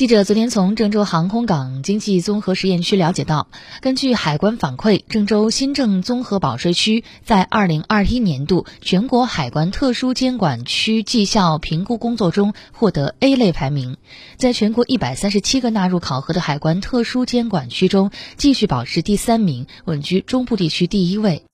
记者昨天从郑州航空港经济综合实验区了解到，根据海关反馈，郑州新郑综合保税区在二零二一年度全国海关特殊监管区绩效评估工作中获得 A 类排名，在全国一百三十七个纳入考核的海关特殊监管区中，继续保持第三名，稳居中部地区第一位。